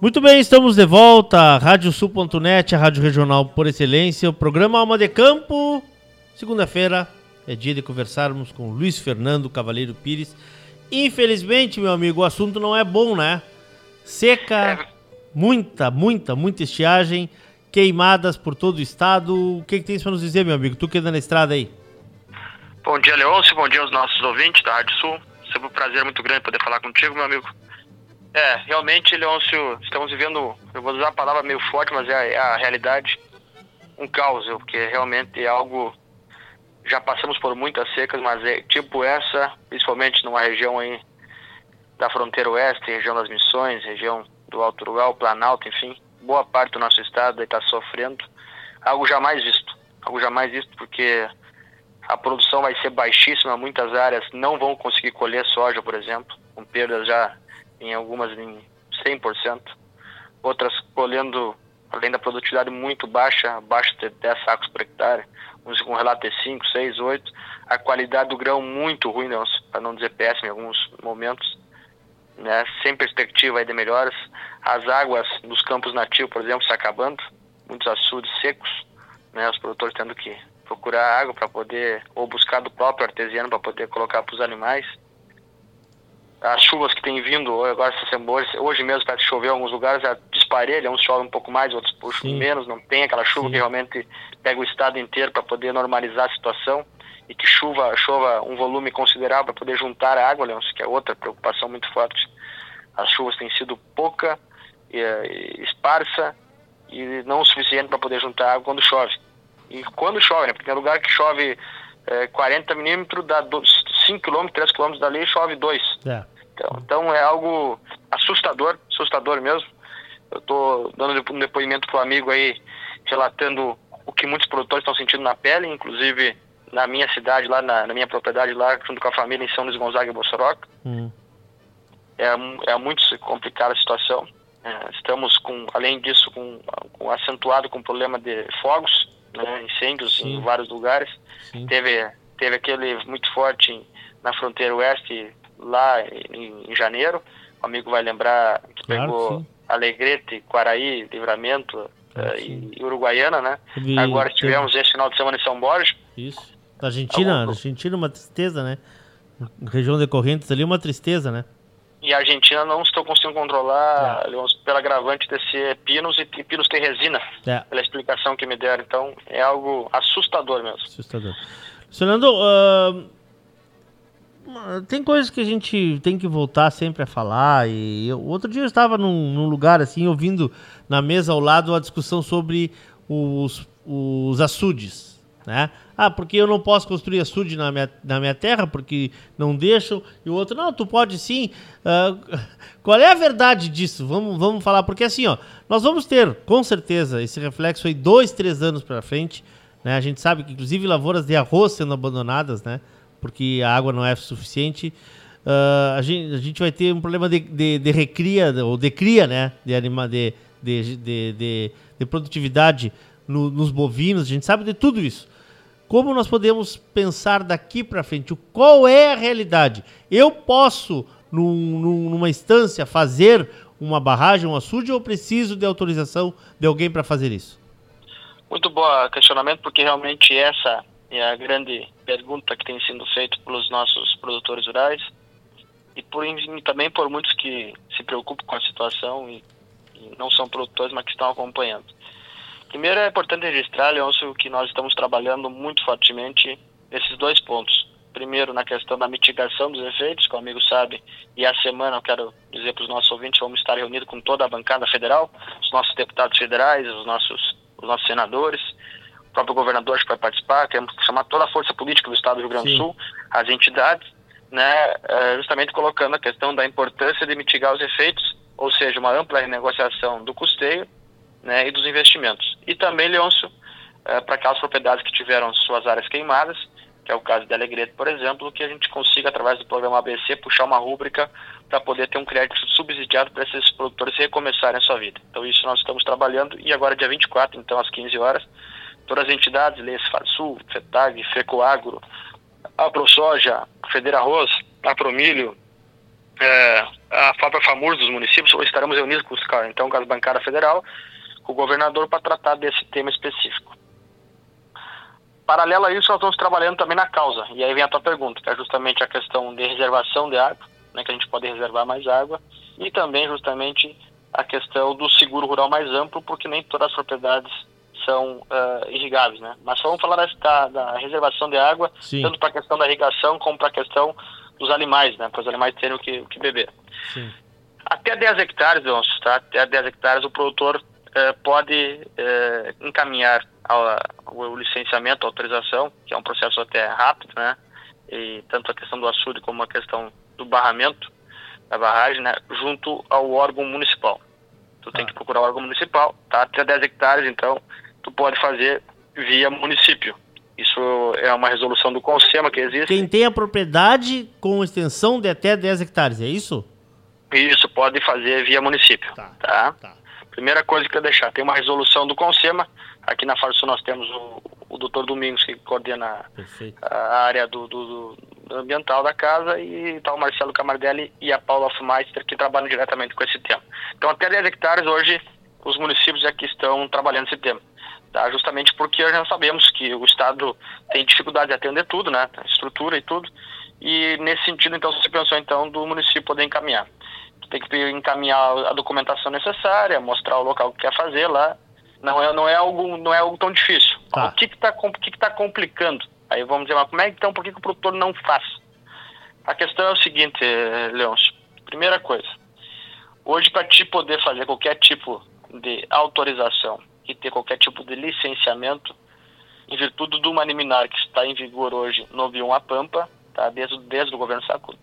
Muito bem, estamos de volta. Radiosul.net, a rádio regional por excelência. O programa Alma de Campo. Segunda-feira é dia de conversarmos com Luiz Fernando Cavaleiro Pires. Infelizmente, meu amigo, o assunto não é bom, né? Seca, muita, muita, muita estiagem, queimadas por todo o estado. O que, que tens para nos dizer, meu amigo? Tu que anda na estrada aí. Bom dia, Leôncio. Bom dia aos nossos ouvintes da Rádio Sul. Sempre um prazer muito grande poder falar contigo, meu amigo. É, realmente, Leôncio, estamos vivendo, eu vou usar a palavra meio forte, mas é a, é a realidade, um caos, porque realmente é algo. Já passamos por muitas secas, mas é tipo essa, principalmente numa região aí da fronteira oeste, região das Missões, região do Alto Uruguai, Planalto, enfim, boa parte do nosso estado está sofrendo. Algo jamais visto, algo jamais visto, porque a produção vai ser baixíssima, muitas áreas não vão conseguir colher soja, por exemplo, com perdas já em algumas em 100%, outras colhendo, além da produtividade muito baixa, abaixo de 10 sacos por hectare, uns com relato de 5, 6, 8, a qualidade do grão muito ruim, para não dizer péssima em alguns momentos, né, sem perspectiva de melhoras, as águas nos campos nativos, por exemplo, se acabando, muitos açudes secos, né, os produtores tendo que procurar água para poder, ou buscar do próprio artesiano para poder colocar para os animais, as chuvas que têm vindo agora essa semana, hoje mesmo parece chover em alguns lugares, é disparelha, uns chovem um pouco mais, outros puxam menos, não tem aquela chuva Sim. que realmente pega o estado inteiro para poder normalizar a situação e que chuva, chova um volume considerável para poder juntar a água, Leôncio, que é outra preocupação muito forte. As chuvas têm sido pouca, e, e, esparsa e não o suficiente para poder juntar água quando chove. E quando chove, né? Porque tem lugar que chove é, 40 milímetros, dá 5 km, 3 km dali, chove 2. É. Então, então é algo assustador, assustador mesmo. Eu estou dando um depoimento para o amigo aí, relatando o que muitos produtores estão sentindo na pele, inclusive na minha cidade, lá na, na minha propriedade, lá junto com a família em São Luís Gonzaga e Bossoroca. Hum. É, é muito complicada a situação. É, estamos, com, além disso, com, com acentuado com problema de fogos, né, incêndios Sim. em vários lugares. Sim. Teve, teve aquele muito forte na fronteira oeste, lá em, em janeiro. O amigo vai lembrar que claro, pegou sim. Alegrete, Quaraí, Livramento uh, e, e, Uruguaiana, né? Vi, Agora estivemos esse final de semana em São Borges. Isso. Na Argentina, Algum... Argentina uma tristeza, né? Região de Correntes ali uma tristeza, né? E a Argentina não estou conseguindo controlar é. pela agravante de ser pinos e, e pinos tem resina, é. pela explicação que me deram. Então é algo assustador mesmo. Assustador. Fernando, uh, tem coisas que a gente tem que voltar sempre a falar. E eu, outro dia eu estava num, num, lugar assim, ouvindo na mesa ao lado a discussão sobre os, os açudes né? Ah, porque eu não posso construir açude na minha, na minha terra, porque não deixam. E o outro, não, tu pode sim. Uh, qual é a verdade disso? Vamos, vamos falar, porque assim, ó, nós vamos ter, com certeza, esse reflexo aí dois, três anos para frente. Né? A gente sabe que, inclusive, lavouras de arroz sendo abandonadas, né? Porque a água não é suficiente. Uh, a, gente, a gente vai ter um problema de, de, de recria, ou de cria, né? De, anima, de, de, de, de, de produtividade no, nos bovinos, a gente sabe de tudo isso. Como nós podemos pensar daqui para frente? Qual é a realidade? Eu posso, num, numa instância, fazer uma barragem, um açude, ou preciso de autorização de alguém para fazer isso? Muito bom questionamento, porque realmente essa é a grande pergunta que tem sido feita pelos nossos produtores rurais e por, também por muitos que se preocupam com a situação e, e não são produtores, mas que estão acompanhando. Primeiro é importante registrar, Leôncio, que nós estamos trabalhando muito fortemente nesses dois pontos. Primeiro, na questão da mitigação dos efeitos, como o amigo sabe, e a semana, eu quero dizer para os nossos ouvintes, vamos estar reunidos com toda a bancada federal, os nossos deputados federais, os nossos, os nossos senadores, o próprio governador que vai participar, temos que chamar toda a força política do Estado do Rio Grande do Sul, as entidades, né, eh, justamente colocando a questão da importância de mitigar os efeitos, ou seja, uma ampla renegociação do custeio né, e dos investimentos. E também, Leôncio, é, para aquelas propriedades que tiveram suas áreas queimadas, que é o caso de Alegrete, por exemplo, que a gente consiga, através do programa ABC, puxar uma rúbrica para poder ter um crédito subsidiado para esses produtores recomeçarem a sua vida. Então, isso nós estamos trabalhando e agora, dia 24, então, às 15 horas, todas as entidades, Leis Farsul, FETAG, FECOAGRO, a ProSoja, Federarroz, a Promilho, é, a própria FAMURS dos municípios, estaremos reunidos com os, então, com a bancada federal, com o governador para tratar desse tema específico. Paralelo a isso, nós estamos trabalhando também na causa. E aí vem a tua pergunta, que é justamente a questão de reservação de água, né, que a gente pode reservar mais água, e também justamente a questão do seguro rural mais amplo, porque nem todas as propriedades são uh, irrigáveis, né? Mas só vamos falar da, da reservação de água, Sim. tanto para a questão da irrigação como para a questão dos animais, né? Para os animais terem o que, o que beber. Sim. Até 10 hectares, tá? Até 10 hectares o produtor uh, pode uh, encaminhar o licenciamento, a autorização, que é um processo até rápido, né? E tanto a questão do açude como a questão do barramento da barragem, né? Junto ao órgão municipal. Tu ah. tem que procurar o órgão municipal, tá? Até 10 hectares, então, tu pode fazer via município. Isso é uma resolução do CONSEMA que existe. Quem tem a propriedade com extensão de até 10 hectares, é isso? Isso, pode fazer via município. Tá. tá? tá. Primeira coisa que eu deixar, tem uma resolução do CONSEMA. Aqui na Farsul nós temos o, o doutor Domingos, que coordena Perfeito. a área do, do, do, ambiental da casa, e está o Marcelo Camardelli e a Paula Fumeister, que trabalham diretamente com esse tema. Então, até 10 hectares hoje, os municípios aqui estão trabalhando esse tema. Tá? Justamente porque já sabemos que o Estado tem dificuldade de atender tudo, né? estrutura e tudo. E nesse sentido, então, você pensou então do município poder encaminhar tem que encaminhar a documentação necessária, mostrar o local que quer fazer lá. Não é, não é, algo, não é algo tão difícil. Tá. O que está que que tá complicando? Aí vamos dizer, mas como é que então, por que, que o produtor não faz? A questão é o seguinte, Leôncio. Primeira coisa, hoje para te poder fazer qualquer tipo de autorização e ter qualquer tipo de licenciamento, em virtude de uma liminar que está em vigor hoje no Bioma Pampa, tá? desde, desde o governo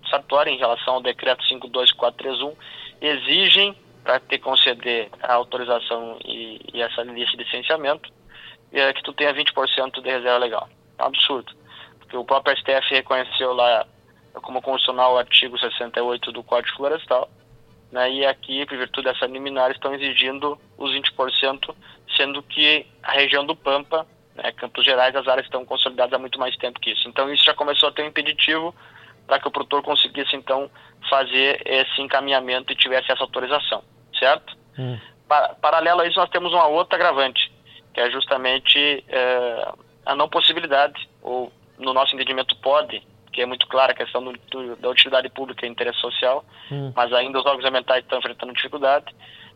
Sartori, em relação ao decreto 52431, exigem para te conceder a autorização e, e essa de licenciamento, é, que tu tenha 20% de reserva legal. É um absurdo. Porque o próprio STF reconheceu lá como constitucional o artigo 68 do Código Florestal, né, e aqui, por virtude dessa liminar, estão exigindo os 20%, sendo que a região do Pampa né? Campos Gerais, as áreas estão consolidadas há muito mais tempo que isso. Então, isso já começou a ter um impeditivo para que o produtor conseguisse, então, fazer esse encaminhamento e tivesse essa autorização, certo? Hum. paralelo a isso, nós temos uma outra agravante, que é justamente é, a não possibilidade, ou no nosso entendimento pode, que é muito clara a questão do, do, da utilidade pública e interesse social, hum. mas ainda os órgãos ambientais estão enfrentando dificuldade,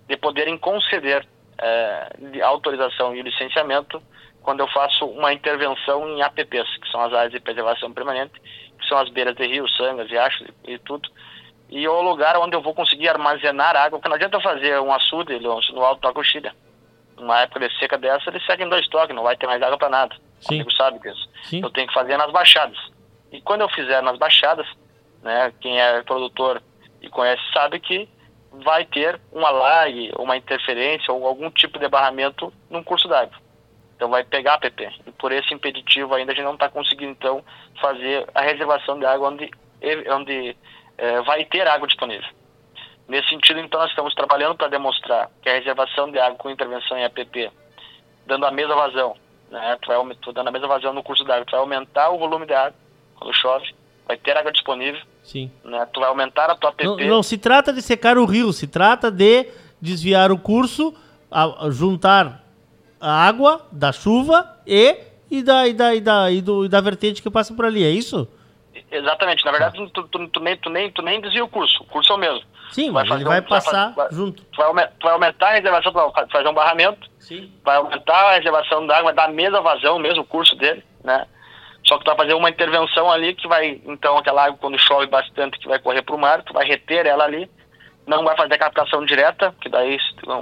de poderem conceder é, autorização e licenciamento quando eu faço uma intervenção em APPs, que são as áreas de preservação permanente, que são as beiras de rios, sangas, riachos e, e tudo, e é o lugar onde eu vou conseguir armazenar água, porque não adianta fazer um açude no alto da coxilha. Numa época de seca dessa, ele segue em dois toques, não vai ter mais água para nada. Sim. O amigo sabe disso. Sim. Eu tenho que fazer nas baixadas. E quando eu fizer nas baixadas, né, quem é produtor e conhece sabe que vai ter uma lag, uma interferência ou algum tipo de barramento num curso d'água. Então vai pegar a PP. E por esse impeditivo ainda a gente não está conseguindo então fazer a reservação de água onde, onde é, vai ter água disponível. Nesse sentido, então, nós estamos trabalhando para demonstrar que a reservação de água com intervenção em APP, dando a mesma vazão, né? tu vai, tu dando a mesma vazão no curso d'água, vai aumentar o volume de água quando chove, vai ter água disponível, Sim. Né? tu vai aumentar a tua APP. Não, não se trata de secar o rio, se trata de desviar o curso, a, a juntar a água da chuva e, e, da, e, da, e, da, e, do, e da vertente que passa por ali, é isso? Exatamente. Na verdade, tu, tu, tu, nem, tu, nem, tu nem desvia o curso. O curso é o mesmo. Sim, vai ele vai um, passar vai, junto. Tu vai, tu vai, aumentar a reservação, tu vai fazer um barramento, Sim. vai aumentar a reservação da água, vai dar a mesma vazão, o mesmo curso dele, né? Só que tu vai fazer uma intervenção ali que vai, então, aquela água quando chove bastante, que vai correr para o mar, tu vai reter ela ali, não vai fazer captação direta, que daí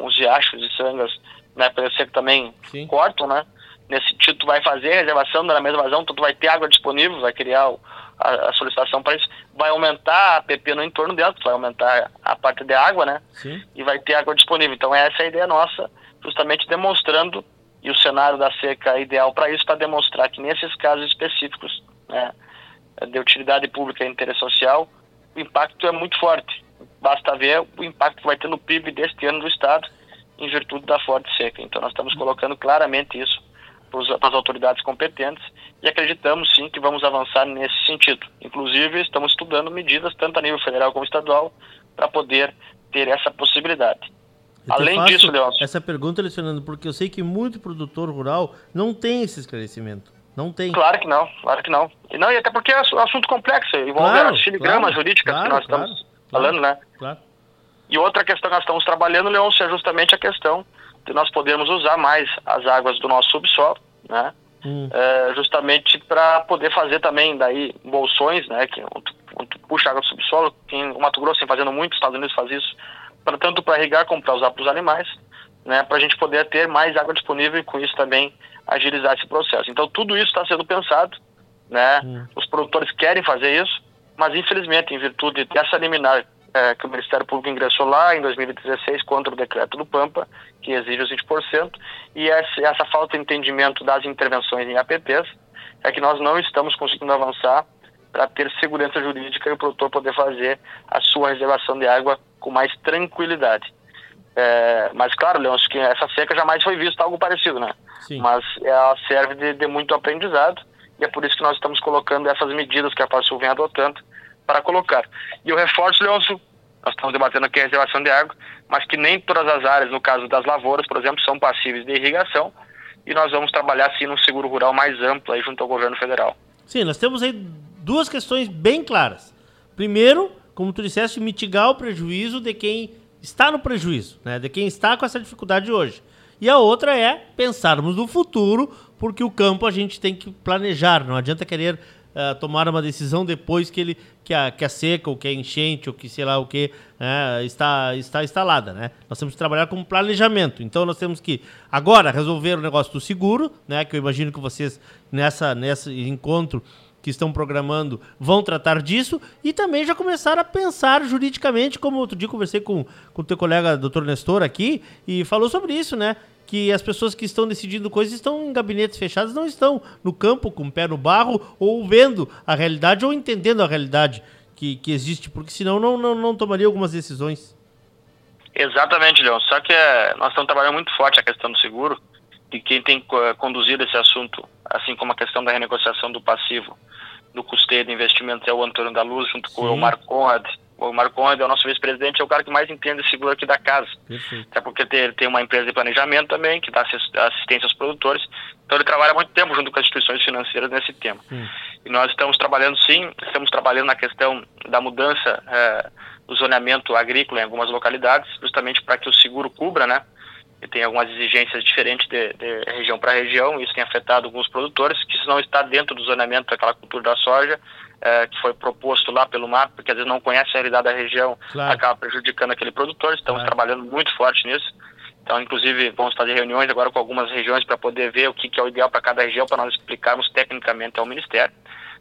os riachos e sangas né? Ser que também Sim. cortam, né? Nesse sentido, tu vai fazer a reservação na mesma vazão, então tu vai ter água disponível, vai criar o, a, a, solicitação para isso, vai aumentar a PP no entorno dela, vai aumentar a parte de água, né? Sim. E vai ter água disponível. Então essa é a ideia nossa, justamente demonstrando, e o cenário da seca é ideal para isso, para demonstrar que nesses casos específicos, né, de utilidade pública e interesse social, o impacto é muito forte. Basta ver o impacto que vai ter no PIB deste ano do Estado, em virtude da forte seca. Então nós estamos colocando claramente isso para as autoridades competentes e acreditamos sim que vamos avançar nesse sentido. Inclusive, estamos estudando medidas, tanto a nível federal como estadual, para poder ter essa possibilidade. Eu Além disso, Leôncio. Essa pergunta, Lecionando, porque eu sei que muito produtor rural não tem esse esclarecimento. Não tem. Claro que não, claro que não. E, não, e até porque é um assunto complexo, envolve claro, as filigramas claro, jurídicas claro, que nós estamos falando, né? Claro. E outra questão que nós estamos trabalhando, Leôncio, é justamente a questão de nós podermos usar mais as águas do nosso subsolo, né? Hum. É, justamente para poder fazer também daí bolsões, né? Que tu, puxa água do subsolo, o Mato Grosso tem fazendo muito, os Estados Unidos faz isso, tanto para irrigar como para usar para os animais, né? Para a gente poder ter mais água disponível e com isso também agilizar esse processo. Então tudo isso está sendo pensado, né? Hum. Os produtores querem fazer isso, mas infelizmente em virtude dessa liminar é, que o Ministério Público ingressou lá em 2016 contra o decreto do Pampa, que exige os 20%, e essa, essa falta de entendimento das intervenções em APPs é que nós não estamos conseguindo avançar para ter segurança jurídica e o produtor poder fazer a sua reservação de água com mais tranquilidade. É, mas claro, Leôncio, que essa seca jamais foi vista algo parecido, né? Sim. Mas ela serve de, de, muito aprendizado e é por isso que nós estamos colocando essas medidas que a FASUL vem adotando para colocar. E eu reforço, Leôncio, nós estamos debatendo aqui a reservação de água, mas que nem todas as áreas, no caso das lavouras, por exemplo, são passíveis de irrigação e nós vamos trabalhar sim num seguro rural mais amplo aí junto ao governo federal. Sim, nós temos aí duas questões bem claras. Primeiro, como tu disseste, mitigar o prejuízo de quem está no prejuízo, né? de quem está com essa dificuldade hoje. E a outra é pensarmos no futuro, porque o campo a gente tem que planejar, não adianta querer uh, tomar uma decisão depois que, ele, que, a, que a seca, ou que a enchente, ou que sei lá o que, né, está, está instalada. Né? Nós temos que trabalhar com planejamento. Então nós temos que agora resolver o negócio do seguro, né, que eu imagino que vocês nessa, nesse encontro que estão programando vão tratar disso e também já começar a pensar juridicamente, como outro dia conversei com o teu colega doutor Nestor aqui e falou sobre isso, né? Que as pessoas que estão decidindo coisas estão em gabinetes fechados, não estão no campo com o pé no barro ou vendo a realidade ou entendendo a realidade que, que existe, porque senão não, não, não tomaria algumas decisões. Exatamente, Leon. Só que é, nós estamos trabalhando muito forte a questão do seguro e quem tem conduzido esse assunto, assim como a questão da renegociação do passivo do custeio de investimentos é o Antônio da Luz, junto com Sim. o Marco Conrad. O Marco Conrad é o nosso vice-presidente, é o cara que mais entende seguro aqui da casa. Perfeito. Até porque tem, tem uma empresa de planejamento também, que dá assistência aos produtores. Então ele trabalha muito tempo junto com as instituições financeiras nesse tema. E nós estamos trabalhando sim, estamos trabalhando na questão da mudança é, do zoneamento agrícola em algumas localidades, justamente para que o seguro cubra, né? E tem algumas exigências diferentes de, de região para região, isso tem afetado alguns produtores, que se não está dentro do zonamento daquela cultura da soja, é, que foi proposto lá pelo MAP, porque às vezes não conhece a realidade da região, claro. acaba prejudicando aquele produtor, estamos claro. trabalhando muito forte nisso. Então, inclusive, vamos fazer reuniões agora com algumas regiões para poder ver o que, que é o ideal para cada região, para nós explicarmos tecnicamente ao Ministério.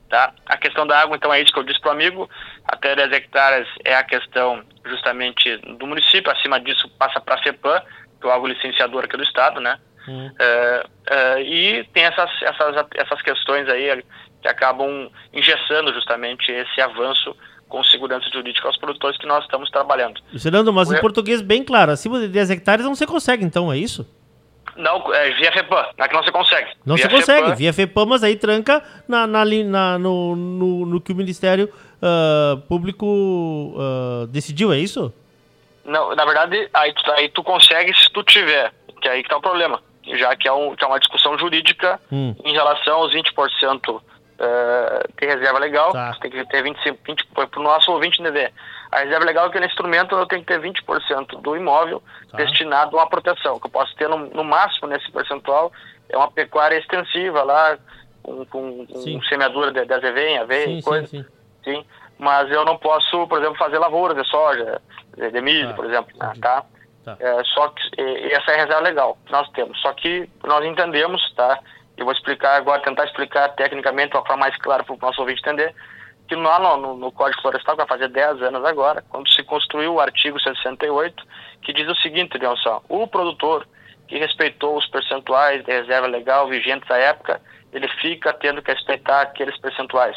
Tá? A questão da água, então, é isso que eu disse para o amigo, até 10 hectares é a questão justamente do município, acima disso passa para a CEPAM, órgão licenciador aqui do Estado, né? Hum. É, é, e tem essas, essas, essas questões aí que acabam engessando justamente esse avanço com segurança jurídica aos produtores que nós estamos trabalhando. Fernando, mas o... em português bem claro, acima de 10 hectares não se consegue então, é isso? Não, é via FEPAM, não é que não se consegue. Não via se consegue, FEPAM, via FEPAM, mas aí tranca na, na, na no, no, no, que o Ministério uh, Público uh, decidiu, é isso? Não, na verdade, aí, aí tu consegue se tu tiver, que é aí que tá o problema. Já que é, um, que é uma discussão jurídica hum. em relação aos 20% uh, de reserva legal, tá. tem que ter 25, 20, para o nosso ouvinte entender. A reserva legal é aquele instrumento eu tenho que ter 20% do imóvel tá. destinado a uma proteção, que eu posso ter no, no, máximo nesse percentual, é uma pecuária extensiva lá, com, com, com semeadura de, de aveia, aveia, sim, coisa. Sim, sim. sim, mas eu não posso, por exemplo, fazer lavouras de soja, de milho, ah, por exemplo, né, tá? tá? É, só que essa é a reserva legal que nós temos. Só que nós entendemos, tá? Eu vou explicar agora, tentar explicar tecnicamente, para mais claro para o nosso ouvinte entender, que lá no, no, no, Código Florestal, que vai fazer 10 anos agora, quando se construiu o artigo 68, que diz o seguinte, só, o produtor que respeitou os percentuais de reserva legal vigentes à época, ele fica tendo que respeitar aqueles percentuais.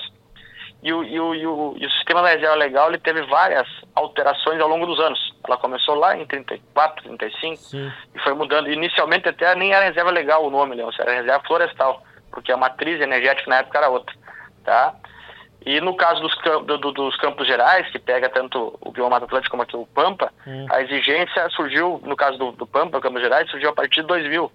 E o, e o, e o, e o sistema da reserva legal ele teve várias alterações ao longo dos anos. Ela começou lá em 34, 35 Sim. e foi mudando. Inicialmente até nem era reserva legal o nome, Leôncio, era reserva florestal, porque a matriz energética na época era outra, tá? E no caso dos, do, dos campos gerais, que pega tanto o bioma Atlântico como aqui o Pampa, hum. a exigência surgiu, no caso do, do Pampa, Campos Gerais, surgiu a partir de 2000,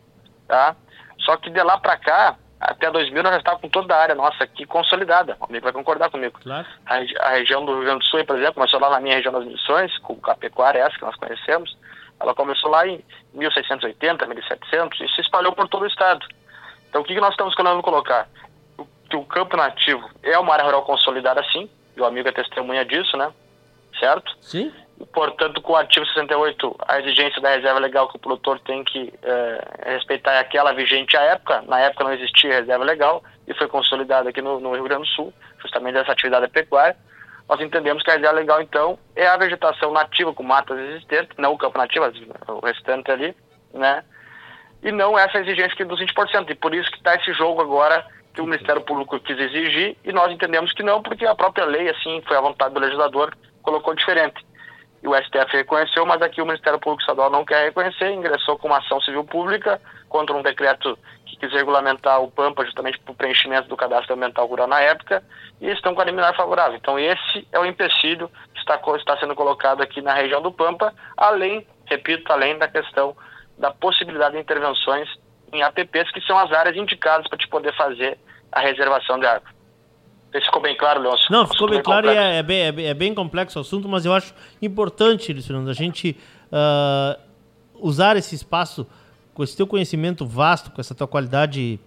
tá? Só que de lá para cá, até 2000 nós já estávamos com toda a área nossa aqui consolidada. O amigo vai concordar comigo. Claro. A, a, região do Rio Grande do Sul, por exemplo, começou lá na minha região das missões, com a pecuária essa que nós conhecemos. Ela começou lá em 1680, 1700 e se espalhou por todo o estado. Então o que, que nós estamos querendo colocar? O, que o campo nativo é uma área rural consolidada sim, e o amigo é testemunha disso, né? Certo? Sim. Portanto, com o artigo 68, a exigência da reserva legal que o produtor tem que é, respeitar é aquela vigente à época. Na época não existia reserva legal e foi consolidada aqui no, no Rio Grande do Sul, justamente essa atividade pecuária. Nós entendemos que a reserva legal, então, é a vegetação nativa com matas existentes, não o campo nativo, o restante ali, né? E não essa exigência dos 20%. E por isso que está esse jogo agora que o Ministério Público quis exigir e nós entendemos que não, porque a própria lei, assim, foi a vontade do legislador, colocou diferente e o STF reconheceu, mas aqui o Ministério Público Estadual não quer reconhecer, ingressou com uma ação civil pública contra um decreto que quis regulamentar o Pampa justamente para o preenchimento do cadastro ambiental rural na época, e estão com a liminar favorável. Então esse é o empecilho que está, está sendo colocado aqui na região do Pampa, além, repito, além da questão da possibilidade de intervenções em APPs, que são as áreas indicadas para te poder fazer a reservação de água ficou bem claro, Leôncio? Não, ficou bem, bem claro complexo. e é, é, bem, é, bem, é, bem, complexo o assunto, mas eu acho importante, Luciano, a gente uh, usar esse espaço com esse teu conhecimento vasto, com essa tua qualidade,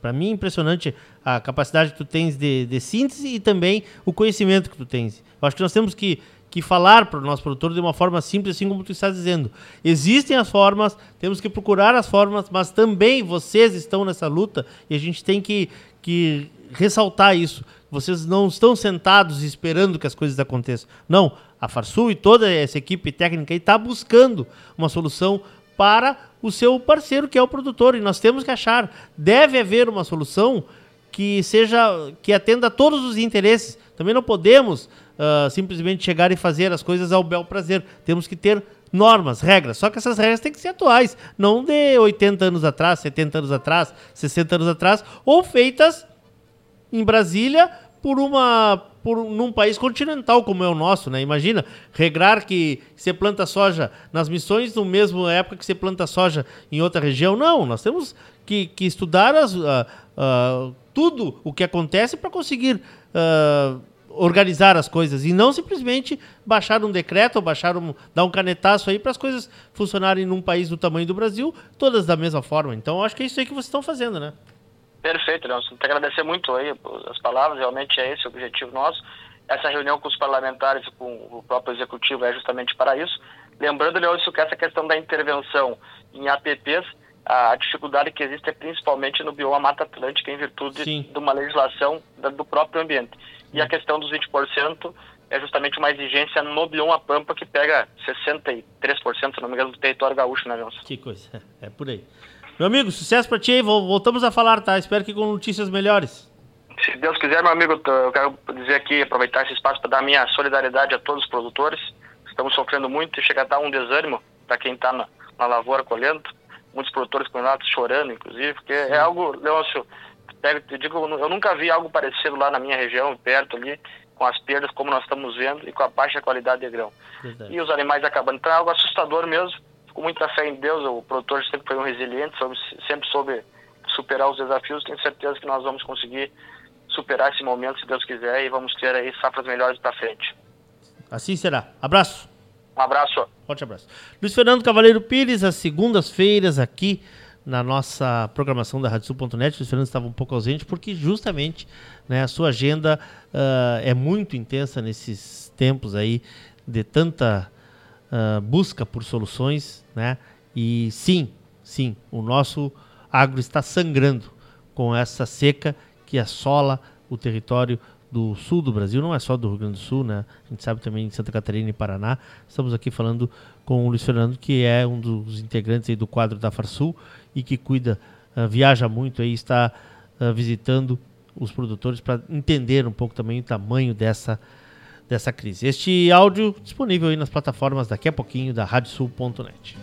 para mim, impressionante a capacidade que tu tens de, de síntese e também o conhecimento que tu tens. Eu acho que nós temos que que falar para o nosso produtor de uma forma simples, assim como tu está dizendo. Existem as formas, temos que procurar as formas, mas também vocês estão nessa luta e a gente tem que, que ressaltar isso. Vocês não estão sentados esperando que as coisas aconteçam. Não, a Farsul e toda essa equipe técnica está buscando uma solução para o seu parceiro, que é o produtor. E nós temos que achar, deve haver uma solução que seja, que atenda a todos os interesses. Também não podemos uh, simplesmente chegar e fazer as coisas ao bel prazer. Temos que ter normas, regras. Só que essas regras têm que ser atuais, não de 80 anos atrás, 70 anos atrás, 60 anos atrás, ou feitas em Brasília por uma por num país continental como é o nosso, né? Imagina regrar que você planta soja nas missões no mesmo época que você planta soja em outra região. Não, nós temos que, que estudar as, uh, uh, tudo o que acontece para conseguir uh, organizar as coisas e não simplesmente baixar um decreto ou baixar um dar um canetaço aí para as coisas funcionarem num país do tamanho do Brasil todas da mesma forma. Então acho que é isso aí que vocês estão fazendo, né? Perfeito, Leon. Te agradecer muito aí as palavras, realmente é esse o objetivo nosso. Essa reunião com os parlamentares e com o próprio executivo é justamente para isso. Lembrando, Leôncio, que essa questão da intervenção em APPs, a dificuldade que existe é principalmente no bioma Mata Atlântica, em virtude Sim. de uma legislação do próprio ambiente. E a questão dos 20% é justamente uma exigência no bioma Pampa, que pega 63%, se não me engano, do território gaúcho, né, Leôncio? Que coisa, é por aí. Meu amigo, sucesso pra ti aí. Voltamos a falar, tá? Espero que com notícias melhores. Se Deus quiser, meu amigo, eu quero dizer aqui, aproveitar esse espaço para dar minha solidariedade a todos os produtores. Estamos sofrendo muito e chega a dar um desânimo para quem está na, na, lavoura colhendo. Muitos produtores condenados chorando, inclusive, porque é é algo, Leôncio, eu digo, eu nunca vi algo parecido lá na minha região, perto ali, com as perdas como nós estamos vendo e com a baixa qualidade de grão. Verdade. E os animais acabando. Então é algo assustador mesmo com muita fé em Deus, o produtor sempre foi um resiliente, sempre soube superar os desafios. Tenho certeza que nós vamos conseguir superar esse momento, se Deus quiser, e vamos ter aí safras melhores para frente. Assim será. Abraço. Um abraço. Forte abraço. Luiz Fernando Cavaleiro Pires, às segundas-feiras aqui na nossa programação da RadioSul.net. Luiz Fernando estava um pouco ausente porque justamente né, a sua agenda uh, é muito intensa nesses tempos aí de tanta uh, busca por soluções, né? E sim, sim, o nosso agro está sangrando com essa seca que assola o território do sul do Brasil, não é só do Rio Grande do Sul, né? A gente sabe também de Santa Catarina e Paraná. Estamos aqui falando com o Luiz Fernando, que é um dos integrantes do quadro da Farsul e que cuida, uh, viaja muito aí, está uh, visitando os produtores para entender um pouco também o tamanho dessa dessa crise. Este áudio disponível aí nas plataformas daqui a pouquinho da radiosul.net.